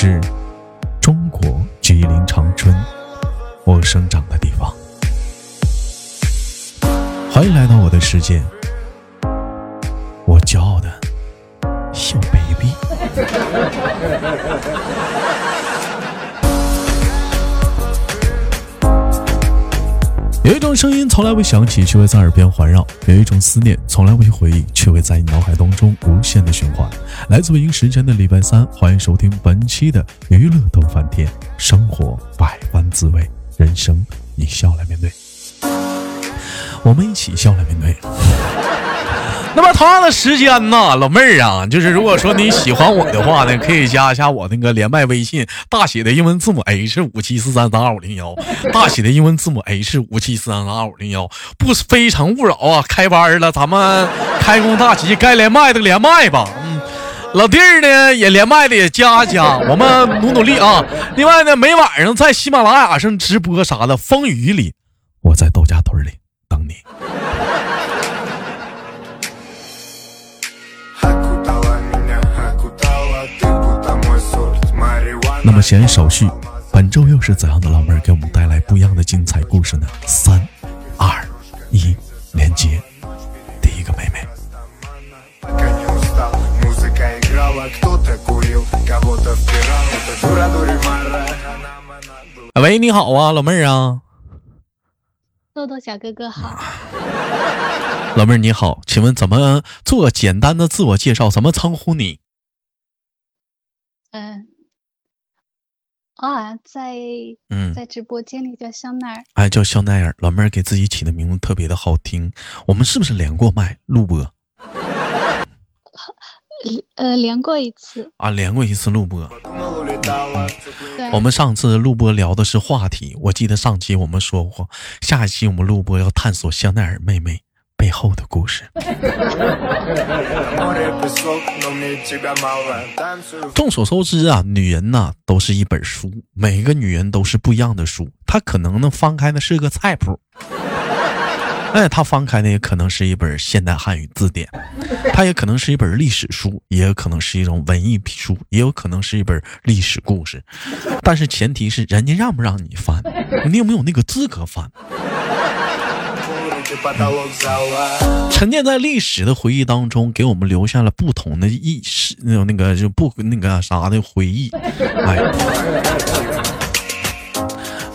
是中国吉林长春，我生长的地方。欢迎来到我的世界，我骄傲的小 baby。一种声音从来未响起，却会在耳边环绕；有一种思念从来未回忆，却会在你脑海当中无限的循环。来自北京时间的礼拜三，欢迎收听本期的娱乐逗翻天，生活百般滋味，人生你笑来面对，我们一起笑来面对。那么同样的时间呢，老妹儿啊，就是如果说你喜欢我的话呢，可以加一下我那个连麦微信，大写的英文字母 H 五七四三三二五零幺，大写的英文字母 H 五七四三三二五零幺，不非诚勿扰啊！开班了，咱们开工大吉，该连麦的连麦吧。嗯，老弟儿呢也连麦的也加一加，我们努努力啊。另外呢，每晚上在喜马拉雅上直播啥的，风雨里，我在豆家屯里等你。那么闲言少叙，本周又是怎样的老妹儿给我们带来不一样的精彩故事呢？三、二、一，连接第一个妹妹。喂，你好啊，老妹儿啊。豆豆小哥哥好。老妹儿 你好，请问怎么做个简单的自我介绍？怎么称呼你？嗯。啊，在嗯，在直播间里叫香奈儿，哎，叫香奈儿，老妹儿给自己起的名字特别的好听。我们是不是连过麦录播？呃，连过一次啊，连过一次录播。对，我们上次录播聊的是话题，我记得上期我们说过，下一期我们录播要探索香奈儿妹妹。背后的故事。众所周知啊，女人呐都是一本书，每个女人都是不一样的书。她可能呢翻开的是个菜谱，哎，她翻开的也可能是一本现代汉语字典，她也可能是一本历史书，也有可能是一种文艺书，也有可能是一本历史故事。但是前提是人家让不让你翻，你有没有那个资格翻？沉淀在历史的回忆当中，给我们留下了不同的意识，那种那个就不那个啥的回忆。哎，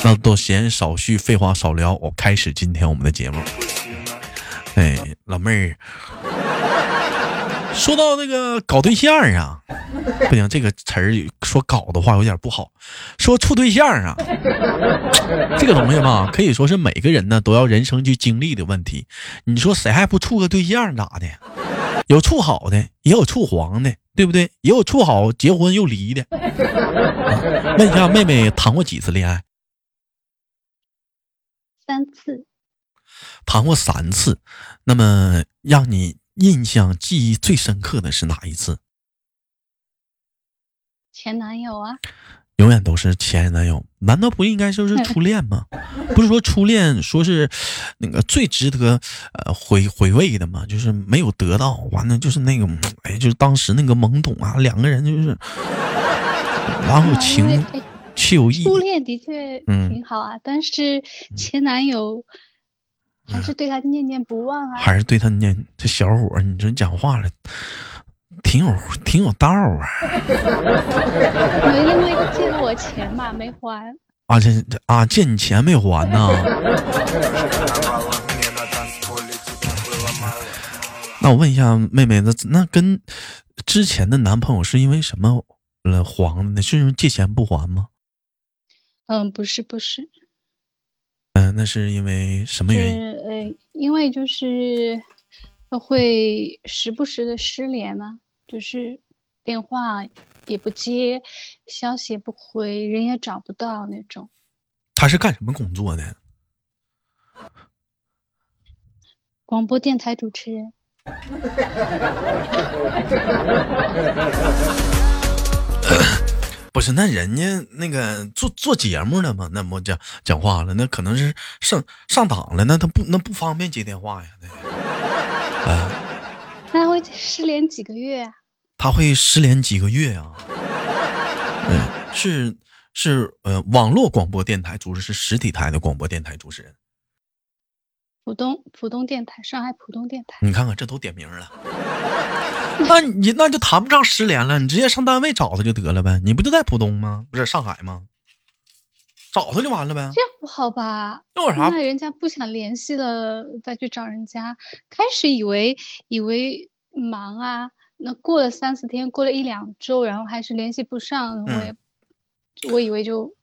那都闲少叙，废话少聊，我开始今天我们的节目。哎，老妹儿。说到那个搞对象啊，不行，这个词儿说搞的话有点不好。说处对象啊，这个东西吧，可以说是每个人呢都要人生去经历的问题。你说谁还不处个对象咋的？有处好的，也有处黄的，对不对？也有处好结婚又离的。问一下妹妹，谈过几次恋爱？三次。谈过三次，那么让你。印象记忆最深刻的是哪一次？前男友啊，永远都是前男友，难道不应该说是初恋吗？不是说初恋说是那个最值得呃回回味的吗？就是没有得到，完了就是那个哎，就是当时那个懵懂啊，两个人就是 然后情情有意。初恋的确挺好啊，但是前男友。还是对他念念不忘啊！还是对他念这小伙，你这讲话了，挺有挺有道啊！因为借了我钱嘛，没还。啊，这啊，借你钱没还呢？那我问一下妹妹，那那跟之前的男朋友是因为什么了黄的呢？是因为借钱不还吗？嗯，不是，不是。嗯，那是因为什么原因？呃，因为就是会时不时的失联嘛，就是电话也不接，消息也不回，人也找不到那种。他是干什么工作的？广播电台主持人。不是，那人家那个做做节目的嘛，那不讲讲话了，那可能是上上档了，那他不那不方便接电话呀，那啊，那会失联几个月啊？他会失联几个月啊？嗯，是是呃，网络广播电台主持是实体台的广播电台主持人。浦东浦东电台，上海浦东电台。你看看，这都点名了。那你那就谈不上失联了，你直接上单位找他就得了呗。你不就在浦东吗？不是上海吗？找他就完了呗。这样不好吧？那有啥？那人家不想联系了，再去找人家。开始以为以为忙啊，那过了三四天，过了一两周，然后还是联系不上，我也我以为就。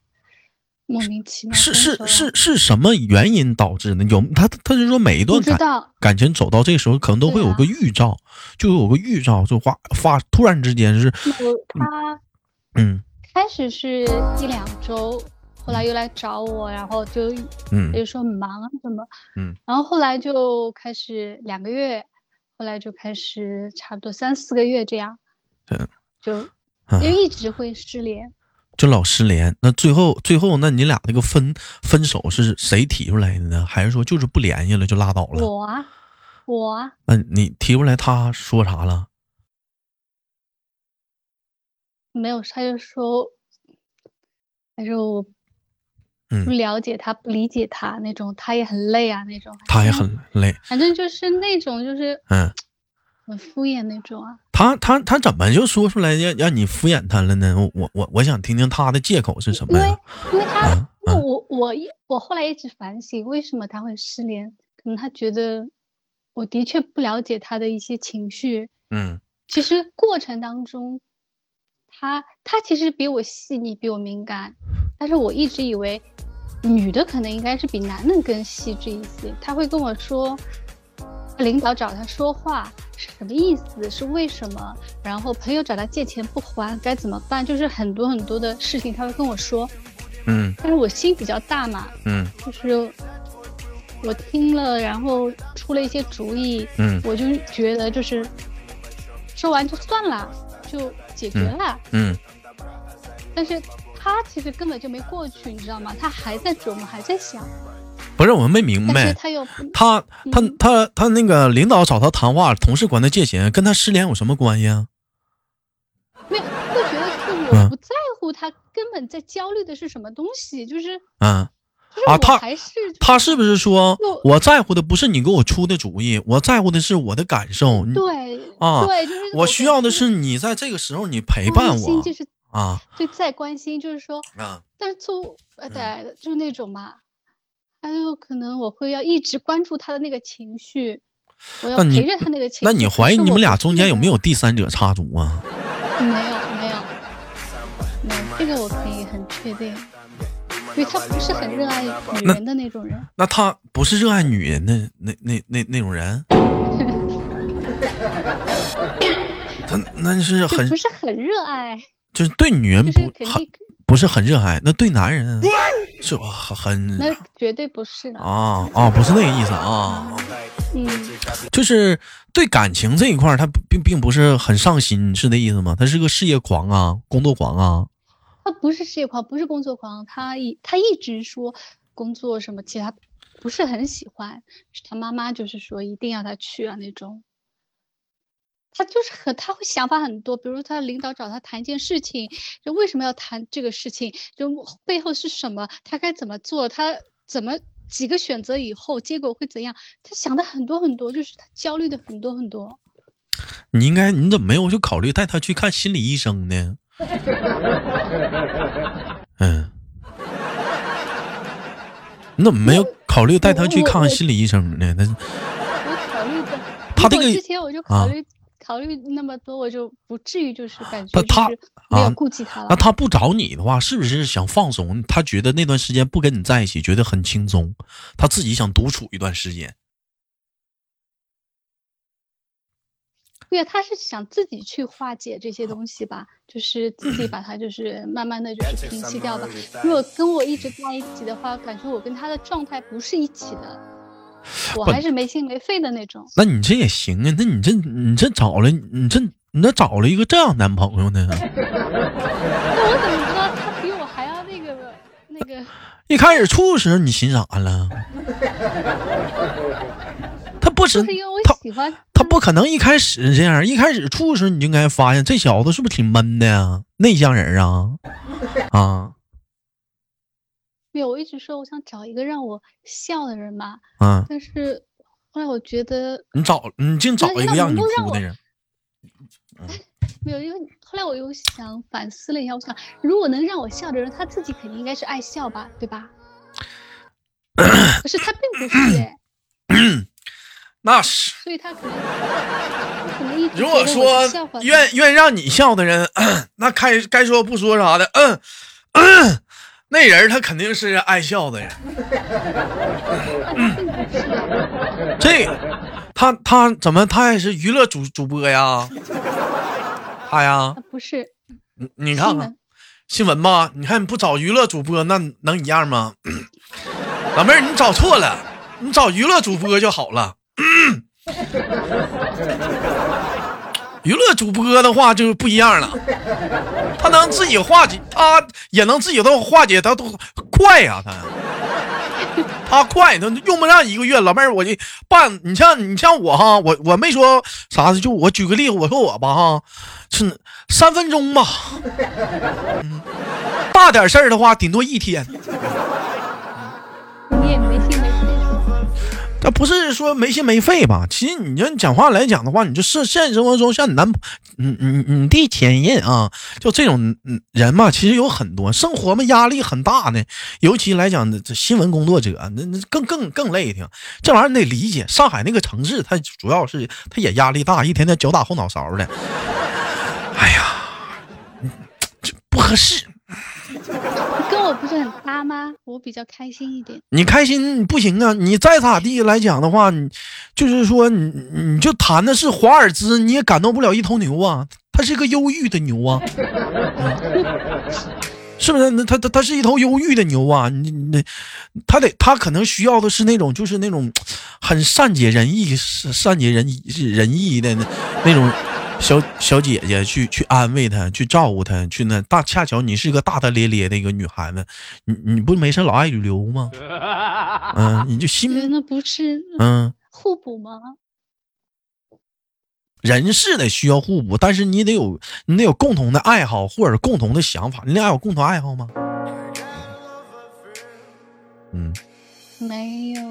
莫名其妙是是是是什么原因导致呢？有他他就说每一段感感情走到这时候，可能都会有个预兆，就有个预兆，就发发突然之间是他嗯，开始是一两周，后来又来找我，然后就嗯，就说忙啊什么嗯，然后后来就开始两个月，后来就开始差不多三四个月这样，嗯，就就一直会失联。就老失联，那最后最后，那你俩那个分分手是谁提出来的呢？还是说就是不联系了就拉倒了？我啊，我啊。那你提出来，他说啥了？没有，他就说，他说我不了解他，不理解他那种，他也很累啊那种。他也很累。反正就是那种，就是嗯。很敷衍那种啊！他他他怎么就说出来让让你敷衍他了呢？我我我想听听他的借口是什么呀？因为因为他我我我后来一直反省，为什么他会失联？可能他觉得我的确不了解他的一些情绪。嗯，其实过程当中，他他其实比我细腻，比我敏感，但是我一直以为女的可能应该是比男的更细致一些。他会跟我说。领导找他说话是什么意思？是为什么？然后朋友找他借钱不还该怎么办？就是很多很多的事情他会跟我说，嗯，但是我心比较大嘛，嗯，就是我听了，然后出了一些主意，嗯，我就觉得就是说完就算了，就解决了，嗯，但是他其实根本就没过去，你知道吗？他还在琢磨，还在想。不是我们没明白，他他他他那个领导找他谈话，同事管他借钱，跟他失联有什么关系啊？没有，会觉得是我不在乎他，根本在焦虑的是什么东西？就是嗯，啊，他还是他是不是说我在乎的不是你给我出的主意，我在乎的是我的感受？对啊，对，就是我需要的是你在这个时候你陪伴我，就是啊，就再关心，就是说啊，但是做呃对，就是那种嘛。还有可能我会要一直关注他的那个情绪，我要陪着他那个情绪。那你怀疑你们俩中间有没有第三者插足啊？没有，没有，没有，这个我可以很确定，因为他不是很热爱女人的那种人。那他不是热爱女人的那那那那种人？他那是很不是很热爱，就是对女人不很。不是很热爱，那对男人是很那绝对不是啊啊，不是那个意思啊，嗯，就是对感情这一块，他并并不是很上心，是那意思吗？他是个事业狂啊，工作狂啊。他不是事业狂，不是工作狂，他一他一直说工作什么，其实他不是很喜欢，他妈妈就是说一定要他去啊那种。他就是很，他会想法很多，比如他领导找他谈一件事情，就为什么要谈这个事情，就背后是什么，他该怎么做，他怎么几个选择以后结果会怎样，他想的很多很多，就是他焦虑的很多很多。你应该你怎么没有就考虑带他去看心理医生呢？嗯，你怎么没有考虑带他去看看心理医生呢？那我考虑的，他这个之前我就考虑。考虑那么多，我就不至于就是感觉他没有顾及他了。那他不找你的话，是不是想放松？他觉得那段时间不跟你在一起，觉得很轻松，他自己想独处一段时间。对呀，他是想自己去化解这些东西吧，就是自己把它就是慢慢的就是平息掉吧。如果跟我一直在一起的话，感觉我跟他的状态不是一起的。我还是没心没肺的那种。那你这也行啊？那你这你这找了你这你这找了一个这样男朋友呢？那我怎么知道他比我还要那个那个？一开始处的时候你寻啥了？他不是他喜欢他不可能一开始这样，一开始处的时候你就应该发现这小子是不是挺闷的呀？内向人啊啊没有，我一直说我想找一个让我笑的人嘛，嗯！但是后来我觉得你找你净找一个让你哭的人，没有，因为后来我又想反思了一下，我想如果能让我笑的人，他自己肯定应该是爱笑吧，对吧？可是他并不是 哎，那是。所以他可能可能一直如果说愿愿让你笑的人，那该该说不说啥的，嗯嗯，那人他肯定是爱笑的这他他怎么他也是娱乐主主播呀？他呀，不是你你看看新闻新闻吧，你看你不找娱乐主播，那能一样吗？老妹儿，你找错了，你找娱乐主播就好了。娱乐主播的话就不一样了，他能自己化解，他也能自己都化解，他都快呀、他他快，他用不上一个月。老妹儿，我就办，你像你像我哈，我我没说啥的，就我举个例子，我说我吧哈，是三分钟吧，嗯，大点事儿的话，顶多一天。你也没，他不是说没心没肺吧？其实你要讲话来讲的话，你就是现实生活中像你男，你你你弟前任啊，就这种人嘛，其实有很多，生活嘛压力很大呢。尤其来讲，这新闻工作者，那那更更更累挺。这玩意儿你得理解，上海那个城市，它主要是它也压力大，一天天脚打后脑勺的。哎呀，这不合适。我不是很搭吗？我比较开心一点。你开心不行啊！你再咋地来讲的话，你就是说你你就谈的是华尔兹，你也感动不了一头牛啊！它是个忧郁的牛啊，是不是？那它它它是一头忧郁的牛啊！你你他得他可能需要的是那种就是那种很善解人意、善解人意人意的那那种小小姐姐去去安慰他，去照顾他，去那大恰巧你是个大大咧咧的一个女孩子，你你不没事老爱旅游吗？嗯，你就心那不是嗯，互补吗？人是得需要互补，但是你得有你得有共同的爱好或者共同的想法。你俩有共同爱好吗？嗯，没有，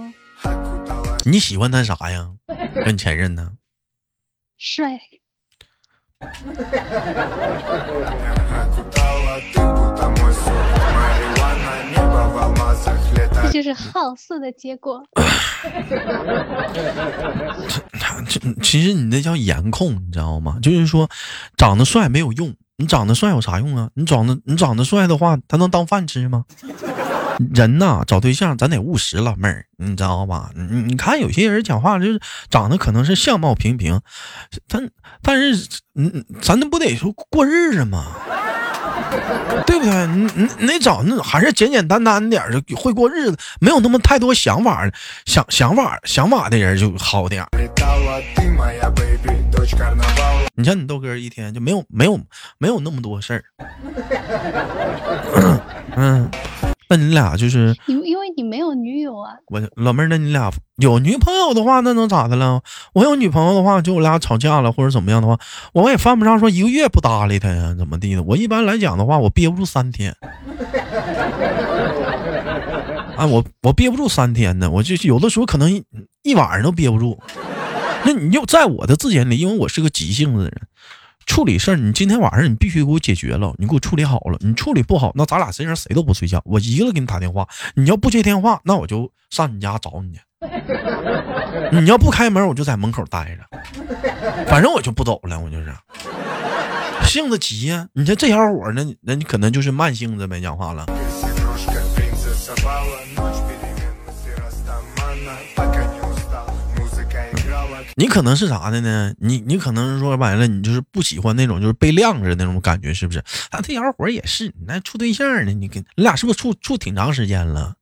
你喜欢他啥呀？跟前任呢？帅。这就是好色的结果。这 其实你那叫颜控，你知道吗？就是说，长得帅没有用，你长得帅有啥用啊？你长得你长得帅的话，他能当饭吃吗？人呐，找对象咱得务实，老妹儿，你知道吧？你你看有些人讲话就是长得可能是相貌平平，但但是嗯，咱那不得说过日子吗？对不对？你你你得找那还是简简单单点儿的，会过日子，没有那么太多想法想想法想法的人就好点。你像你豆哥一天就没有没有没有那么多事儿，嗯，那你俩就是因因为你没有女友啊，我老妹儿，那你俩有女朋友的话，那能咋的了？我有女朋友的话，就我俩吵架了或者怎么样的话，我也犯不上说一个月不搭理她呀，怎么地的？我一般来讲的话，我憋不住三天。啊，我我憋不住三天呢，我就有的时候可能一一晚上都憋不住。那你就在我的字眼里，因为我是个急性子的人，处理事儿，你今天晚上你必须给我解决了，你给我处理好了。你处理不好，那咱俩身上谁都不睡觉，我一个给你打电话，你要不接电话，那我就上你家找你去。你要不开门，我就在门口待着，反正我就不走了，我就是性子急呀、你说这小伙儿呢，那你可能就是慢性子呗，讲话了。你可能是啥的呢？你你可能是说白了，你就是不喜欢那种就是被晾着那种感觉，是不是？啊，这小伙也是，你那处对象呢？你跟你俩是不是处处挺长时间了？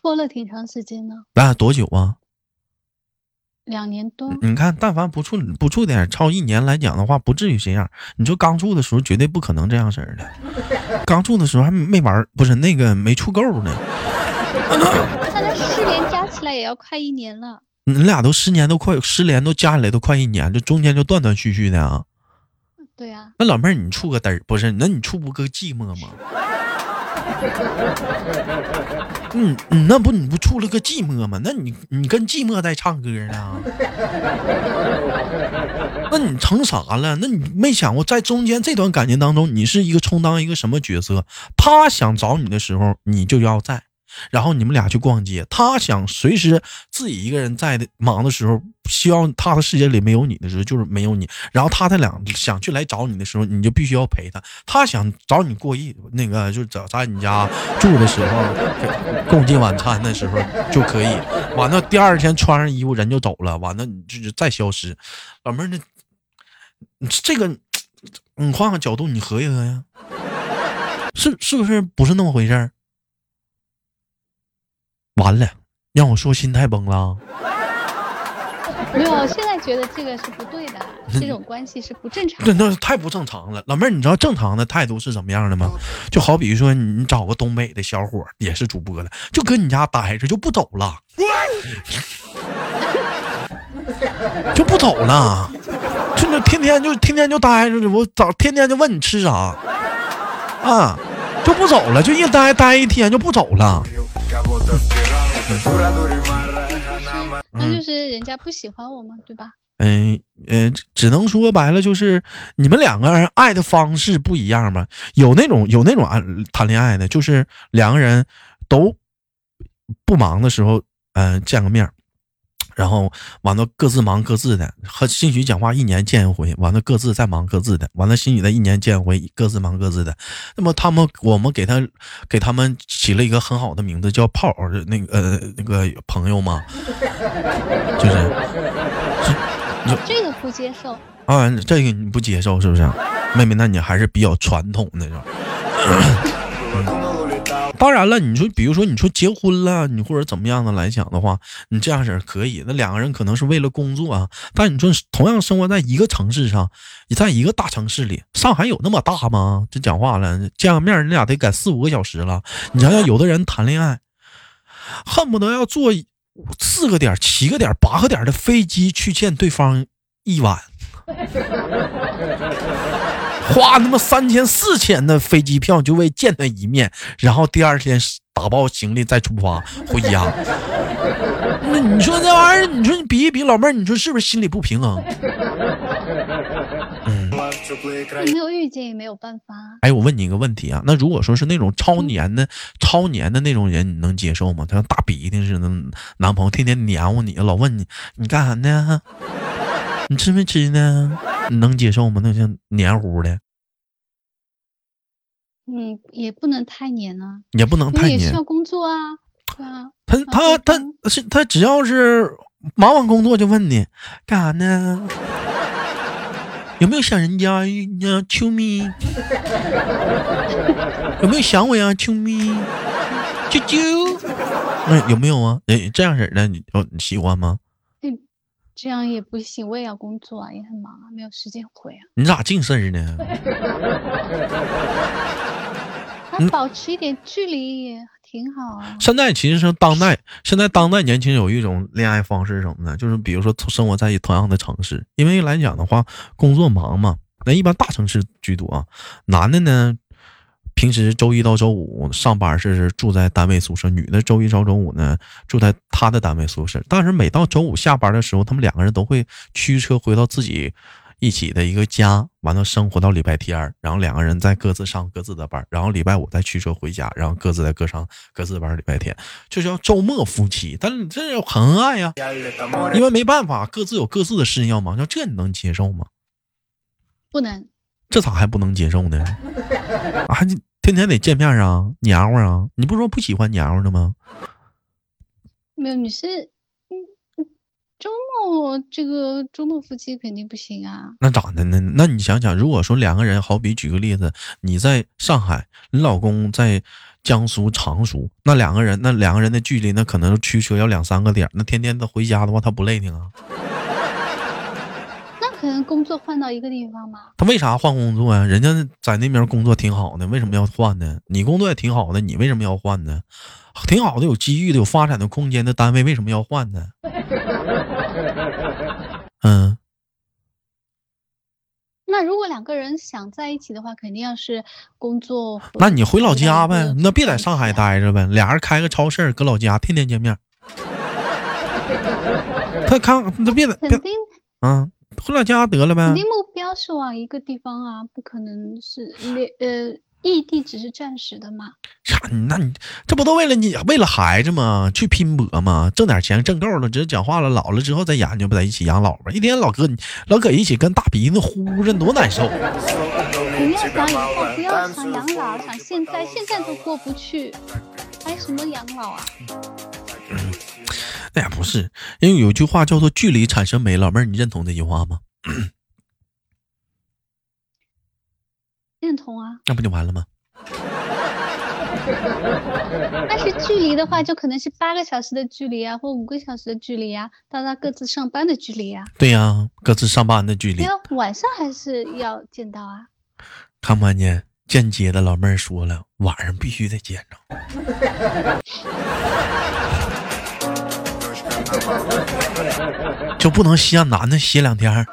拖了挺长时间呢，啊，多久啊？两年多。你看，但凡不处不处点超一年来讲的话，不至于这样。你说刚处的时候绝对不可能这样式儿的，刚处的时候还没玩，不是那个没处够呢。他的失联加起来也要快一年了。你俩都十年都快失联，都加起来都快一年，这中间就断断续续的啊。对呀。那老妹儿，你处个嘚儿不是？那你处不个寂寞吗？嗯，你那不你不处了个寂寞吗？那你你跟寂寞在唱歌呢？那你成啥了？那你没想过在中间这段感情当中，你是一个充当一个什么角色？他想找你的时候，你就要在。然后你们俩去逛街，他想随时自己一个人在的忙的时候，希望他的世界里没有你的时候，就是没有你。然后他在两想去来找你的时候，你就必须要陪他。他想找你过夜，那个就是在在你家住的时候，共进晚餐的时候就可以。完了第二天穿上衣服人就走了，完了你就再消失。老妹儿，那这个你换个角度，你合计合计，是是不是不是那么回事儿？完了，让我说心态崩了。没有，现在觉得这个是不对的，这种关系是不正常。的，那太不正常了。老妹儿，你知道正常的态度是怎么样的吗？就好比说，你找个东北的小伙也是主播的，就搁你家待着，就不走了，就不走了，就那天天就天天就待着，我早天天就问你吃啥啊，就不走了，就一待待一天就不走了。那就是人家不喜欢我嘛？对吧？嗯嗯，只能说白了就是你们两个人爱的方式不一样嘛。有那种有那种爱谈恋爱的，就是两个人都不忙的时候，嗯，见个面。然后完了，各自忙各自的，和兴许讲话一年见一回，完了各自再忙各自的，完了兴许再一年见一回，各自忙各自的。那么他们，我们给他给他们起了一个很好的名字，叫炮那个呃那个朋友嘛，就是，这个不接受啊，这个你不接受是不是？妹妹，那你还是比较传统的是吧？当然了，你说，比如说，你说结婚了，你或者怎么样的来讲的话，你这样式可以。那两个人可能是为了工作啊，但你说同样生活在一个城市上，你在一个大城市里，上海有那么大吗？这讲话了，见个面，你俩得赶四五个小时了。你想想，有的人谈恋爱，恨不得要坐四个点、七个点、八个点的飞机去见对方一晚。花他妈三千四千的飞机票就为见他一面，然后第二天打包行李再出发回家。那你说这玩意儿，你说你比一比，老妹儿，你说是不是心里不平衡？嗯，没有遇见也没有办法。哎，我问你一个问题啊，那如果说是那种超黏的、超黏的那种人，你能接受吗？他像大鼻涕似的，男朋友天天黏糊你，老问你你干啥呢？你吃没吃呢？你能接受吗？那像黏糊的，嗯，也不能太黏啊，也不能太黏，需要工作啊，对啊。他他他是他只要是忙完工作就问你干啥呢？有没有想人家呀，秋咪？有没有想我呀，秋咪？啾啾？那有没有啊？哎，这样式的你你喜欢吗？这样也不行，我也要工作啊，也很忙啊，没有时间回啊。你咋净事儿呢？那保持一点距离也挺好啊。现在其实是当代，现在当代年轻人有一种恋爱方式什么呢，就是比如说生活在同样的城市，因为来讲的话，工作忙嘛，那一般大城市居多啊。男的呢？平时周一到周五上班是住在单位宿舍，女的周一到周五呢住在她的单位宿舍。但是每到周五下班的时候，他们两个人都会驱车回到自己一起的一个家，完了生活到礼拜天，然后两个人再各自上各自的班，然后礼拜五再驱车回家，然后各自再各上各自的班。礼拜天就叫周末夫妻，但是这很恩爱呀，因为没办法，各自有各自的事情要忙。像这你能接受吗？不能。这咋还不能接受呢？啊，你天天得见面啊，黏糊啊！你不说不喜欢黏糊的吗？没有，你是嗯，周末这个周末夫妻肯定不行啊。那咋的呢？那你想想，如果说两个人，好比举个例子，你在上海，你老公在江苏常熟，那两个人，那两个人的距离，那可能驱车要两三个点，那天天他回家的话，他不累挺啊？可能工作换到一个地方吗？他为啥换工作呀？人家在那边工作挺好的，为什么要换呢？你工作也挺好的，你为什么要换呢？挺好的，有机遇的，有发展的空间的单位，为什么要换呢？嗯，那如果两个人想在一起的话，肯定要是工作。那你回老家呗，那别在上海待。着呗，俩人开个超市，搁老家天天见面。他看，他别在别肯定嗯，回老家得了呗肯。定目标是往一个地方啊，不可能是连呃异地只是暂时的嘛。啥？那你这不都为了你为了孩子吗？去拼搏吗？挣点钱挣够了，只是讲话了，老了之后再研究，不在一起养老吧？一天老搁你老搁一起跟大鼻子呼着，多难受。不要想以后，不要想养老，想现在，现在都过不去，还什么养老啊？那也不是，因为有句话叫做“距离产生美”，老妹儿，你认同这句话吗？认同啊。那不就完了吗？但是距离的话，就可能是八个小时的距离啊，或五个小时的距离啊，大家各自上班的距离啊。对呀、各自上班的距离晚上还是要见到啊。看不看见？间接的老妹儿说了，晚上必须得见着。就不能歇男的歇两天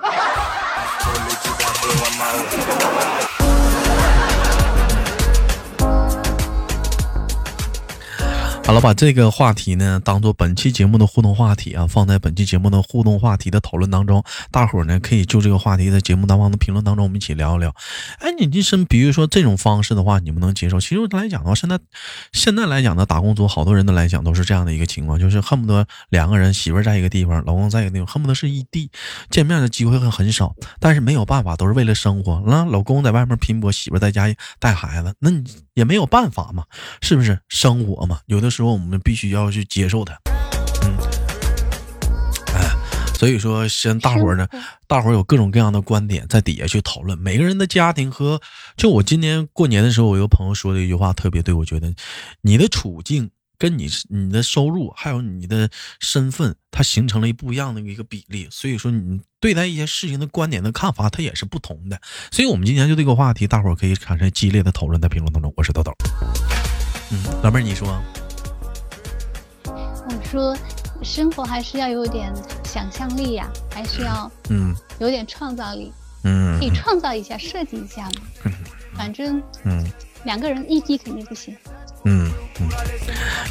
好了，把这个话题呢当做本期节目的互动话题啊，放在本期节目的互动话题的讨论当中。大伙儿呢可以就这个话题在节目当中的评论当中，我们一起聊一聊。哎，你这是比如说这种方式的话，你们能接受？其实来讲的话，现在现在来讲呢，打工族好多人的来讲都是这样的一个情况，就是恨不得两个人媳妇儿在一个地方，老公在一个地方，恨不得是异地，见面的机会很很少。但是没有办法，都是为了生活。那老公在外面拼搏，媳妇在家带孩子，那你也没有办法嘛，是不是？生活嘛，有的时候我们必须要去接受它。嗯，哎，所以说，先大伙儿呢，大伙儿有各种各样的观点，在底下去讨论。每个人的家庭和，就我今年过年的时候，我有个朋友说的一句话特别对，我觉得你的处境跟你你的收入还有你的身份，它形成了一不一样的一个比例。所以说，你对待一些事情的观点的看法，它也是不同的。所以我们今天就这个话题，大伙儿可以产生激烈的讨论，在评论当中。我是豆豆，嗯，老妹儿你说，我说，生活还是要有点想象力呀、还是要嗯有点创造力，嗯可以创造一下、设计一下嘛。反正嗯。两个人异地肯定不行。嗯嗯，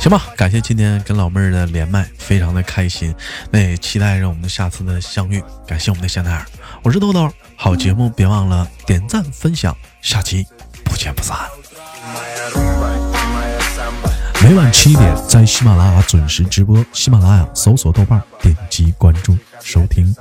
行吧，感谢今天跟老妹儿的连麦，非常的开心，那也期待着我们的下次的相遇。感谢我们的香奈儿，我是豆豆，好节目别忘了点赞分享，下期不见不散。每晚七点在喜马拉雅准时直播，喜马拉雅搜索豆瓣，点击关注收听。